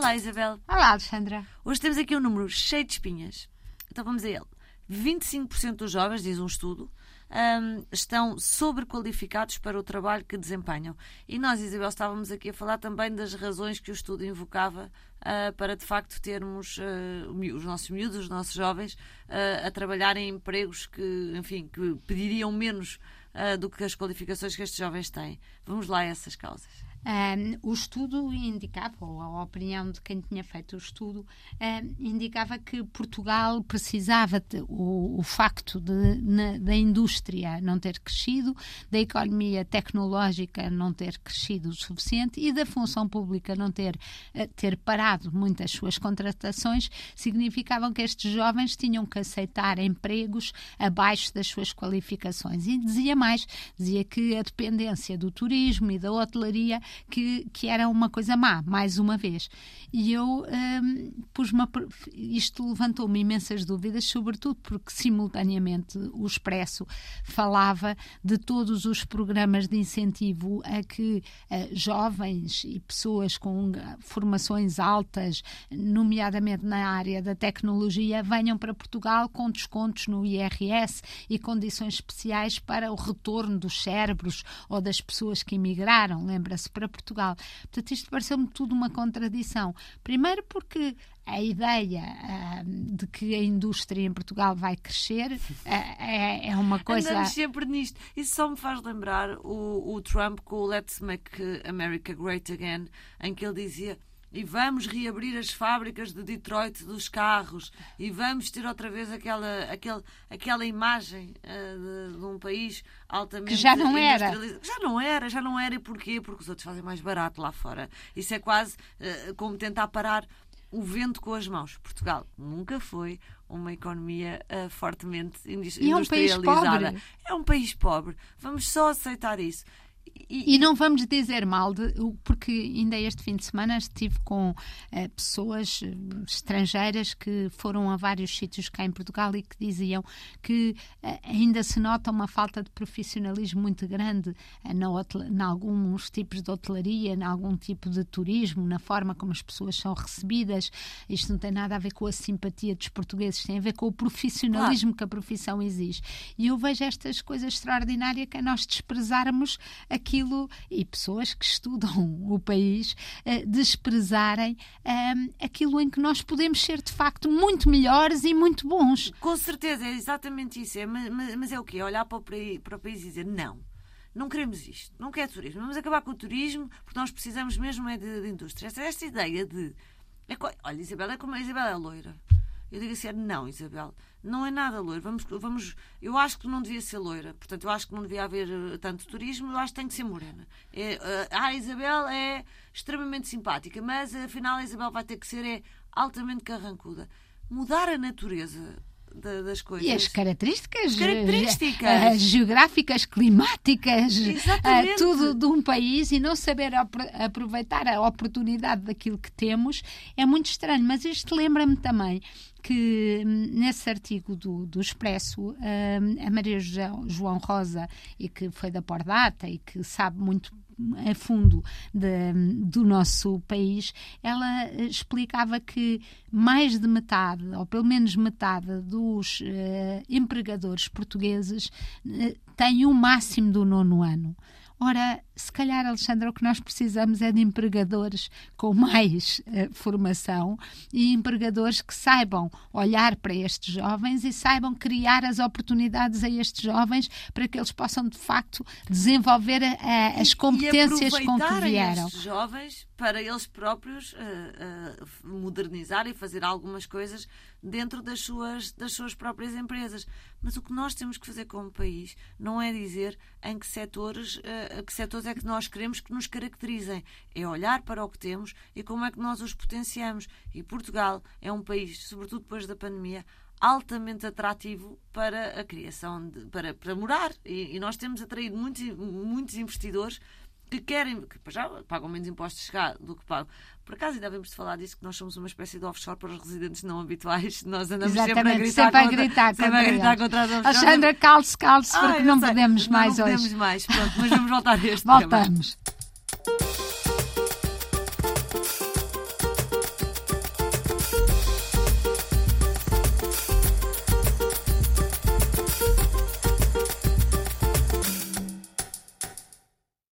Olá, Isabel. Olá, Alexandra. Hoje temos aqui um número cheio de espinhas. Então vamos a ele. 25% dos jovens, diz um estudo, um, estão sobrequalificados para o trabalho que desempenham. E nós, Isabel, estávamos aqui a falar também das razões que o estudo invocava uh, para, de facto, termos uh, os nossos miúdos, os nossos jovens, uh, a trabalhar em empregos que, enfim, que pediriam menos do que as qualificações que estes jovens têm. Vamos lá a essas causas. Um, o estudo indicava, ou a opinião de quem tinha feito o estudo, um, indicava que Portugal precisava de, o, o facto de, na, da indústria não ter crescido, da economia tecnológica não ter crescido o suficiente e da função pública não ter, uh, ter parado muitas suas contratações, significavam que estes jovens tinham que aceitar empregos abaixo das suas qualificações. E dizia mais, dizia que a dependência do turismo e da hotelaria que, que era uma coisa má, mais uma vez. E eu um, pus-me. Isto levantou-me imensas dúvidas, sobretudo porque, simultaneamente, o Expresso falava de todos os programas de incentivo a que uh, jovens e pessoas com formações altas, nomeadamente na área da tecnologia, venham para Portugal com descontos no IRS e condições especiais para o retorno dos cérebros ou das pessoas que emigraram. Lembra-se, para Portugal. Portanto, isto pareceu-me tudo uma contradição. Primeiro, porque a ideia uh, de que a indústria em Portugal vai crescer uh, é, é, uma coisa. Andamos sempre nisto. Isso só me faz lembrar o, o Trump com o Let's Make America Great Again, em que ele dizia e vamos reabrir as fábricas de Detroit dos carros. E vamos ter outra vez aquela, aquele, aquela imagem uh, de, de, um país altamente que já não era. já não era já não era. E porquê? Porque os outros fazem mais barato lá fora. Isso é quase uh, como tentar parar o vento com as mãos. Portugal nunca foi uma economia uh, fortemente industrializada é um, é um país pobre. Vamos só aceitar isso e, não vamos dizer mal, de, porque ainda este fim de semana estive com uh, pessoas uh, estrangeiras que foram a vários sítios cá em Portugal e que diziam que uh, ainda se nota uma falta de profissionalismo muito grande em alguns tipos de hotelaria, em algum tipo de turismo, na forma como as pessoas são recebidas. Isto não tem nada a ver com a simpatia dos portugueses, tem a ver com o profissionalismo claro. que a profissão exige. E eu vejo estas coisas extraordinárias que é nós desprezarmos aquilo e pessoas que estudam o país uh, desprezarem uh, aquilo em que nós podemos ser de facto muito melhores e muito bons. Com certeza, é exatamente isso. É, mas, mas, é o quê? Olhar para o, para o país e dizer não. Não queremos isto, não quer turismo. Vamos acabar com o turismo porque nós precisamos mesmo é de, de indústria. Esta, esta ideia de. É, olha, Isabel, é como a Isabel é loira. Eu digo assim, não, Isabel, não é nada loira. Vamos, vamos, eu acho que não devia ser loira. Portanto, eu acho que não devia haver uh, tanto turismo. Eu acho que tem que ser morena. É, uh, a Isabel é extremamente simpática, mas afinal a Isabel vai ter que ser é altamente carrancuda. Mudar a natureza das coisas. E as características, características. Uh, geográficas, climáticas, uh, tudo de um país e não saber aproveitar a oportunidade daquilo que temos é muito estranho. Mas isto lembra-me também que hum, nesse artigo do, do Expresso, hum, a Maria João Rosa, e que foi da Pordata e que sabe muito a fundo de, do nosso país, ela explicava que mais de metade, ou pelo menos metade, dos uh, empregadores portugueses uh, têm o máximo do nono ano. Ora, se calhar, Alexandra, o que nós precisamos é de empregadores com mais uh, formação e empregadores que saibam olhar para estes jovens e saibam criar as oportunidades a estes jovens para que eles possam, de facto, desenvolver uh, as competências e com que vieram. Estes jovens para eles próprios uh, modernizar e fazer algumas coisas dentro das suas, das suas próprias empresas. Mas o que nós temos que fazer como país não é dizer em que setores, uh, que setores é que nós queremos que nos caracterizem. É olhar para o que temos e como é que nós os potenciamos. E Portugal é um país, sobretudo depois da pandemia, altamente atrativo para a criação, de, para, para morar. E, e, nós temos atraído muitos, muitos investidores que querem, que já pagam menos impostos cá do que pagam. Por acaso ainda devemos de falar disso, que nós somos uma espécie de offshore para os residentes não habituais. Nós andamos Exatamente, sempre a gritar, sempre contra, a gritar, sempre a gritar contra as Alexandra, calce, calce, porque não, não podemos mais não hoje. Não podemos mais, pronto, mas vamos voltar a este Voltamos. tema.